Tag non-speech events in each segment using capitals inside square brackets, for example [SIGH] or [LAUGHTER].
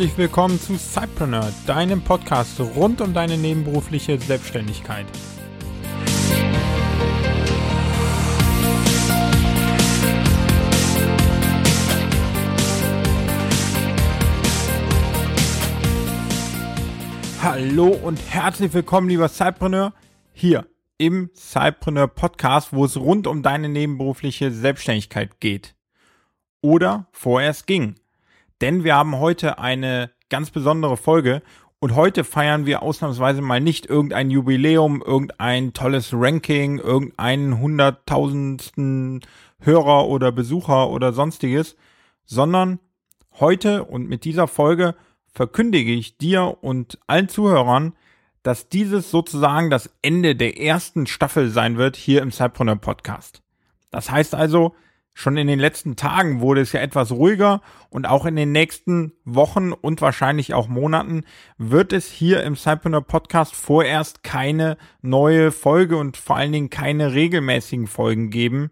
Herzlich willkommen zu Cypreneur, deinem Podcast rund um deine nebenberufliche Selbstständigkeit. Hallo und herzlich willkommen, lieber Cypreneur, hier im Cypreneur Podcast, wo es rund um deine nebenberufliche Selbstständigkeit geht. Oder vorerst ging denn wir haben heute eine ganz besondere Folge und heute feiern wir ausnahmsweise mal nicht irgendein Jubiläum, irgendein tolles Ranking, irgendeinen hunderttausendsten Hörer oder Besucher oder sonstiges, sondern heute und mit dieser Folge verkündige ich dir und allen Zuhörern, dass dieses sozusagen das Ende der ersten Staffel sein wird hier im Cypreneur Podcast. Das heißt also, Schon in den letzten Tagen wurde es ja etwas ruhiger und auch in den nächsten Wochen und wahrscheinlich auch Monaten wird es hier im Cypreneur Podcast vorerst keine neue Folge und vor allen Dingen keine regelmäßigen Folgen geben.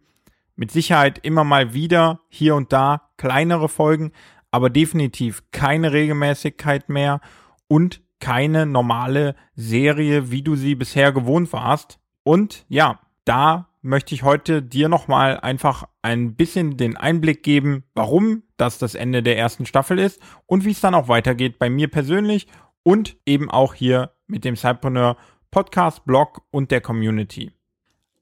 Mit Sicherheit immer mal wieder hier und da kleinere Folgen, aber definitiv keine Regelmäßigkeit mehr und keine normale Serie, wie du sie bisher gewohnt warst. Und ja, da möchte ich heute dir nochmal einfach ein bisschen den Einblick geben, warum das das Ende der ersten Staffel ist und wie es dann auch weitergeht bei mir persönlich und eben auch hier mit dem Cypreneur Podcast, Blog und der Community.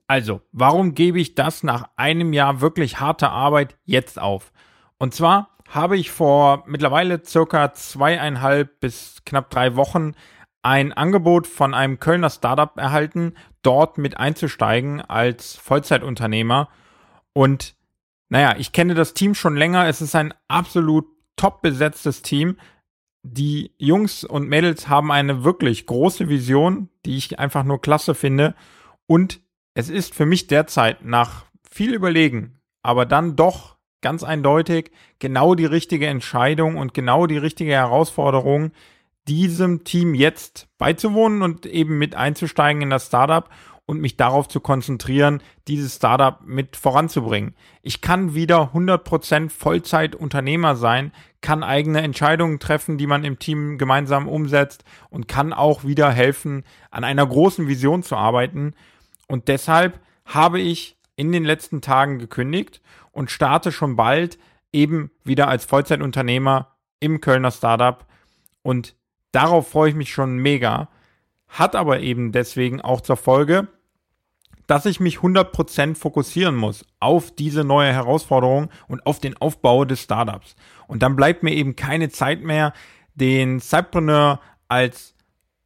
Also, warum gebe ich das nach einem Jahr wirklich harter Arbeit jetzt auf? Und zwar habe ich vor mittlerweile circa zweieinhalb bis knapp drei Wochen ein Angebot von einem Kölner Startup erhalten, dort mit einzusteigen als Vollzeitunternehmer. Und naja, ich kenne das Team schon länger. Es ist ein absolut top besetztes Team. Die Jungs und Mädels haben eine wirklich große Vision, die ich einfach nur klasse finde. Und es ist für mich derzeit nach viel Überlegen, aber dann doch ganz eindeutig genau die richtige Entscheidung und genau die richtige Herausforderung, diesem Team jetzt beizuwohnen und eben mit einzusteigen in das Startup und mich darauf zu konzentrieren, dieses Startup mit voranzubringen. Ich kann wieder 100% Vollzeitunternehmer sein, kann eigene Entscheidungen treffen, die man im Team gemeinsam umsetzt und kann auch wieder helfen, an einer großen Vision zu arbeiten. Und deshalb habe ich in den letzten Tagen gekündigt und starte schon bald eben wieder als Vollzeitunternehmer im Kölner Startup und Darauf freue ich mich schon mega. Hat aber eben deswegen auch zur Folge, dass ich mich 100% fokussieren muss auf diese neue Herausforderung und auf den Aufbau des Startups. Und dann bleibt mir eben keine Zeit mehr, den Cypreneur als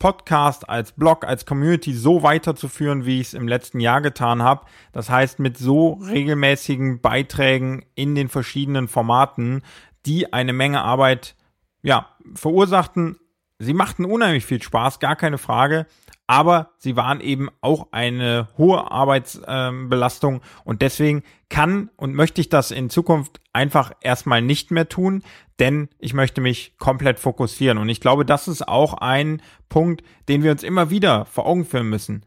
Podcast, als Blog, als Community so weiterzuführen, wie ich es im letzten Jahr getan habe. Das heißt, mit so regelmäßigen Beiträgen in den verschiedenen Formaten, die eine Menge Arbeit ja, verursachten, Sie machten unheimlich viel Spaß, gar keine Frage, aber sie waren eben auch eine hohe Arbeitsbelastung ähm, und deswegen kann und möchte ich das in Zukunft einfach erstmal nicht mehr tun, denn ich möchte mich komplett fokussieren und ich glaube, das ist auch ein Punkt, den wir uns immer wieder vor Augen führen müssen.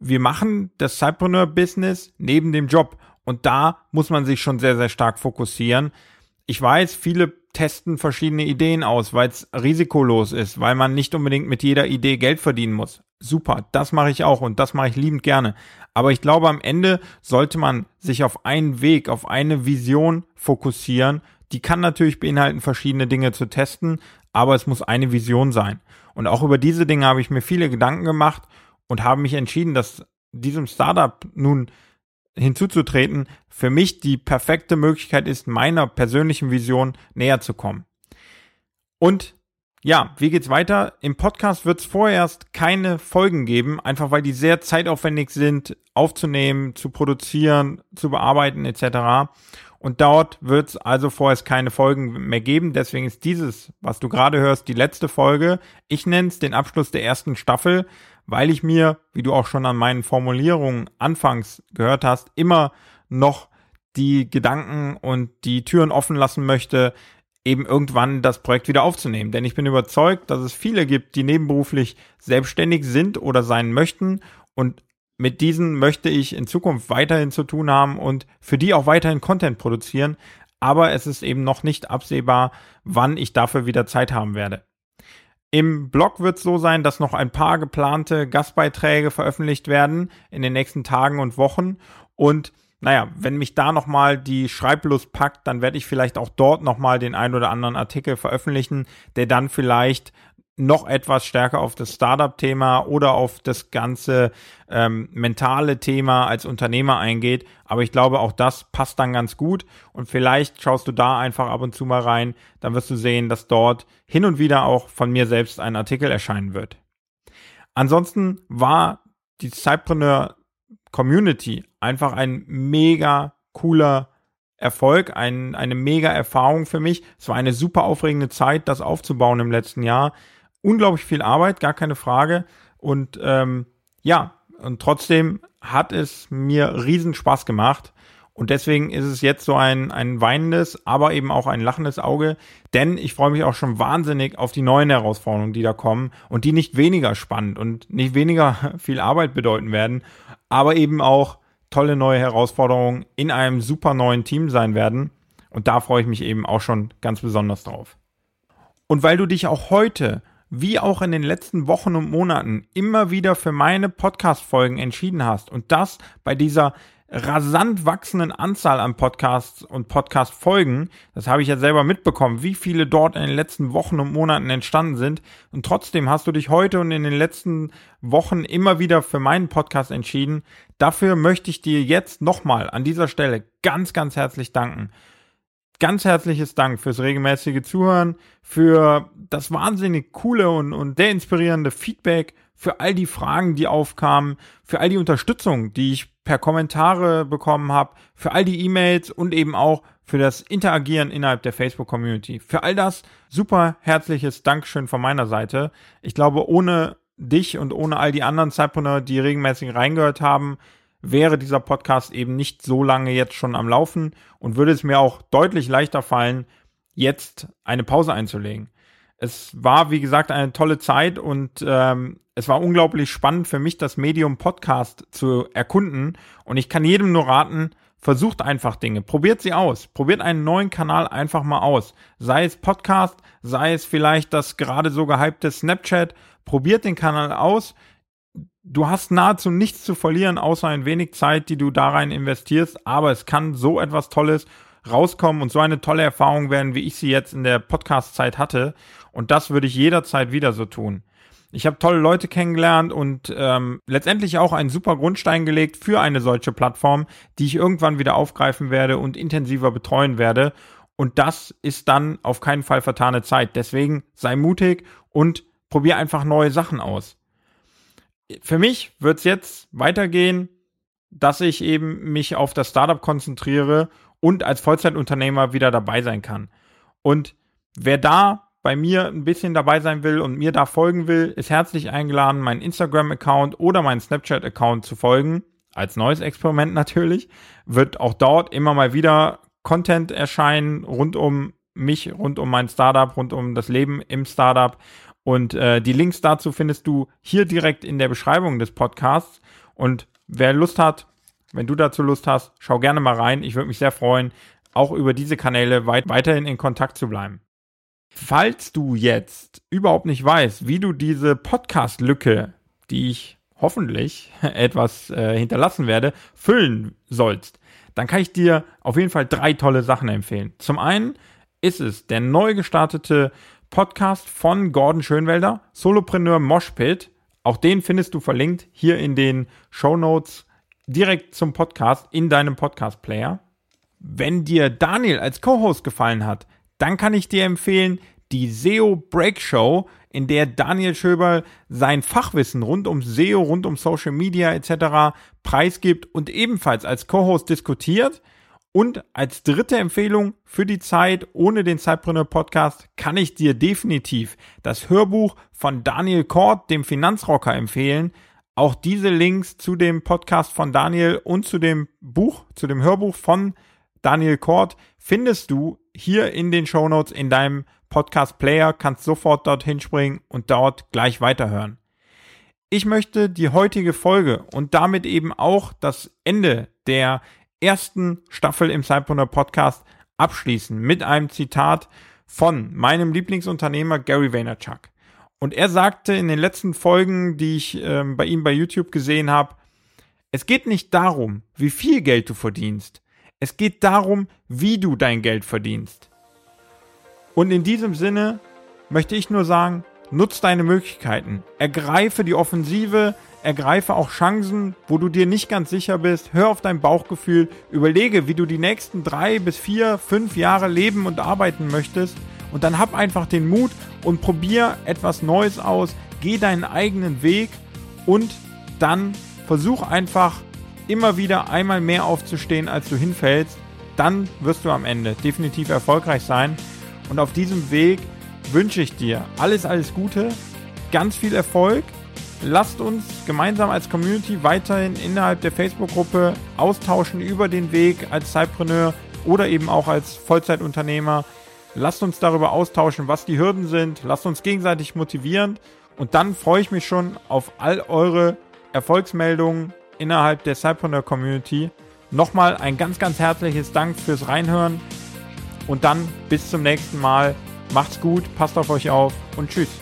Wir machen das Cypreneur-Business neben dem Job und da muss man sich schon sehr, sehr stark fokussieren. Ich weiß, viele testen verschiedene Ideen aus, weil es risikolos ist, weil man nicht unbedingt mit jeder Idee Geld verdienen muss. Super, das mache ich auch und das mache ich liebend gerne. Aber ich glaube, am Ende sollte man sich auf einen Weg, auf eine Vision fokussieren. Die kann natürlich beinhalten, verschiedene Dinge zu testen, aber es muss eine Vision sein. Und auch über diese Dinge habe ich mir viele Gedanken gemacht und habe mich entschieden, dass diesem Startup nun hinzuzutreten für mich die perfekte Möglichkeit ist, meiner persönlichen Vision näher zu kommen. Und ja, wie geht's weiter? Im Podcast wird es vorerst keine Folgen geben, einfach weil die sehr zeitaufwendig sind, aufzunehmen, zu produzieren, zu bearbeiten etc. Und dort wird es also vorerst keine Folgen mehr geben. Deswegen ist dieses, was du gerade hörst, die letzte Folge. Ich nenne es den Abschluss der ersten Staffel weil ich mir, wie du auch schon an meinen Formulierungen anfangs gehört hast, immer noch die Gedanken und die Türen offen lassen möchte, eben irgendwann das Projekt wieder aufzunehmen. Denn ich bin überzeugt, dass es viele gibt, die nebenberuflich selbstständig sind oder sein möchten und mit diesen möchte ich in Zukunft weiterhin zu tun haben und für die auch weiterhin Content produzieren. aber es ist eben noch nicht absehbar, wann ich dafür wieder Zeit haben werde. Im Blog wird es so sein, dass noch ein paar geplante Gastbeiträge veröffentlicht werden in den nächsten Tagen und Wochen. Und naja, wenn mich da nochmal die Schreiblust packt, dann werde ich vielleicht auch dort nochmal den ein oder anderen Artikel veröffentlichen, der dann vielleicht noch etwas stärker auf das Startup-Thema oder auf das ganze ähm, mentale Thema als Unternehmer eingeht. Aber ich glaube, auch das passt dann ganz gut. Und vielleicht schaust du da einfach ab und zu mal rein. Dann wirst du sehen, dass dort hin und wieder auch von mir selbst ein Artikel erscheinen wird. Ansonsten war die Cypreneur Community einfach ein mega cooler Erfolg, ein, eine mega Erfahrung für mich. Es war eine super aufregende Zeit, das aufzubauen im letzten Jahr unglaublich viel Arbeit, gar keine Frage. Und ähm, ja, und trotzdem hat es mir riesen Spaß gemacht. Und deswegen ist es jetzt so ein, ein weinendes, aber eben auch ein lachendes Auge, denn ich freue mich auch schon wahnsinnig auf die neuen Herausforderungen, die da kommen und die nicht weniger spannend und nicht weniger [LAUGHS] viel Arbeit bedeuten werden, aber eben auch tolle neue Herausforderungen in einem super neuen Team sein werden. Und da freue ich mich eben auch schon ganz besonders drauf. Und weil du dich auch heute wie auch in den letzten Wochen und Monaten immer wieder für meine Podcast-Folgen entschieden hast und das bei dieser rasant wachsenden Anzahl an Podcasts und Podcast-Folgen, das habe ich ja selber mitbekommen, wie viele dort in den letzten Wochen und Monaten entstanden sind. Und trotzdem hast du dich heute und in den letzten Wochen immer wieder für meinen Podcast entschieden. Dafür möchte ich dir jetzt nochmal an dieser Stelle ganz, ganz herzlich danken ganz herzliches Dank fürs regelmäßige Zuhören, für das wahnsinnig coole und, und sehr inspirierende Feedback, für all die Fragen, die aufkamen, für all die Unterstützung, die ich per Kommentare bekommen habe, für all die E-Mails und eben auch für das Interagieren innerhalb der Facebook-Community. Für all das super herzliches Dankeschön von meiner Seite. Ich glaube, ohne dich und ohne all die anderen Zeitpreneur, die regelmäßig reingehört haben, wäre dieser Podcast eben nicht so lange jetzt schon am Laufen und würde es mir auch deutlich leichter fallen, jetzt eine Pause einzulegen. Es war, wie gesagt, eine tolle Zeit und ähm, es war unglaublich spannend für mich, das Medium Podcast zu erkunden. Und ich kann jedem nur raten, versucht einfach Dinge, probiert sie aus, probiert einen neuen Kanal einfach mal aus. Sei es Podcast, sei es vielleicht das gerade so gehypte Snapchat, probiert den Kanal aus du hast nahezu nichts zu verlieren, außer ein wenig Zeit, die du da rein investierst. Aber es kann so etwas Tolles rauskommen und so eine tolle Erfahrung werden, wie ich sie jetzt in der Podcast-Zeit hatte. Und das würde ich jederzeit wieder so tun. Ich habe tolle Leute kennengelernt und ähm, letztendlich auch einen super Grundstein gelegt für eine solche Plattform, die ich irgendwann wieder aufgreifen werde und intensiver betreuen werde. Und das ist dann auf keinen Fall vertane Zeit. Deswegen sei mutig und probier einfach neue Sachen aus für mich wird es jetzt weitergehen, dass ich eben mich auf das Startup konzentriere und als Vollzeitunternehmer wieder dabei sein kann. Und wer da bei mir ein bisschen dabei sein will und mir da folgen will, ist herzlich eingeladen, meinen Instagram-Account oder meinen Snapchat-Account zu folgen. Als neues Experiment natürlich. Wird auch dort immer mal wieder Content erscheinen rund um mich, rund um mein Startup, rund um das Leben im Startup. Und äh, die Links dazu findest du hier direkt in der Beschreibung des Podcasts. Und wer Lust hat, wenn du dazu Lust hast, schau gerne mal rein. Ich würde mich sehr freuen, auch über diese Kanäle weit weiterhin in Kontakt zu bleiben. Falls du jetzt überhaupt nicht weißt, wie du diese Podcast-Lücke, die ich hoffentlich [LAUGHS] etwas äh, hinterlassen werde, füllen sollst, dann kann ich dir auf jeden Fall drei tolle Sachen empfehlen. Zum einen ist es der neu gestartete Podcast von Gordon Schönwelder, Solopreneur Moshpit. Auch den findest du verlinkt hier in den Show Notes direkt zum Podcast in deinem Podcast-Player. Wenn dir Daniel als Co-Host gefallen hat, dann kann ich dir empfehlen, die SEO Break Show, in der Daniel Schöberl sein Fachwissen rund um SEO, rund um Social Media etc. preisgibt und ebenfalls als Co-Host diskutiert. Und als dritte Empfehlung für die Zeit ohne den Zeitpreneur Podcast kann ich dir definitiv das Hörbuch von Daniel Kort, dem Finanzrocker, empfehlen. Auch diese Links zu dem Podcast von Daniel und zu dem Buch, zu dem Hörbuch von Daniel Kort findest du hier in den Show Notes in deinem Podcast Player, kannst sofort dorthin springen und dort gleich weiterhören. Ich möchte die heutige Folge und damit eben auch das Ende der ersten Staffel im Cypreneur Podcast abschließen mit einem Zitat von meinem Lieblingsunternehmer Gary Vaynerchuk. Und er sagte in den letzten Folgen, die ich äh, bei ihm bei YouTube gesehen habe, es geht nicht darum, wie viel Geld du verdienst. Es geht darum, wie du dein Geld verdienst. Und in diesem Sinne möchte ich nur sagen, nutz deine Möglichkeiten. Ergreife die Offensive, ergreife auch Chancen, wo du dir nicht ganz sicher bist. Hör auf dein Bauchgefühl, überlege, wie du die nächsten drei bis vier, fünf Jahre leben und arbeiten möchtest. Und dann hab einfach den Mut und probier etwas Neues aus. Geh deinen eigenen Weg und dann versuch einfach immer wieder einmal mehr aufzustehen, als du hinfällst. Dann wirst du am Ende definitiv erfolgreich sein. Und auf diesem Weg wünsche ich dir alles, alles Gute, ganz viel Erfolg. Lasst uns gemeinsam als Community weiterhin innerhalb der Facebook-Gruppe austauschen über den Weg als Zeitpreneur oder eben auch als Vollzeitunternehmer. Lasst uns darüber austauschen, was die Hürden sind. Lasst uns gegenseitig motivieren. Und dann freue ich mich schon auf all eure Erfolgsmeldungen innerhalb der Cypreneur Community. Nochmal ein ganz, ganz herzliches Dank fürs Reinhören. Und dann bis zum nächsten Mal. Macht's gut, passt auf euch auf und tschüss.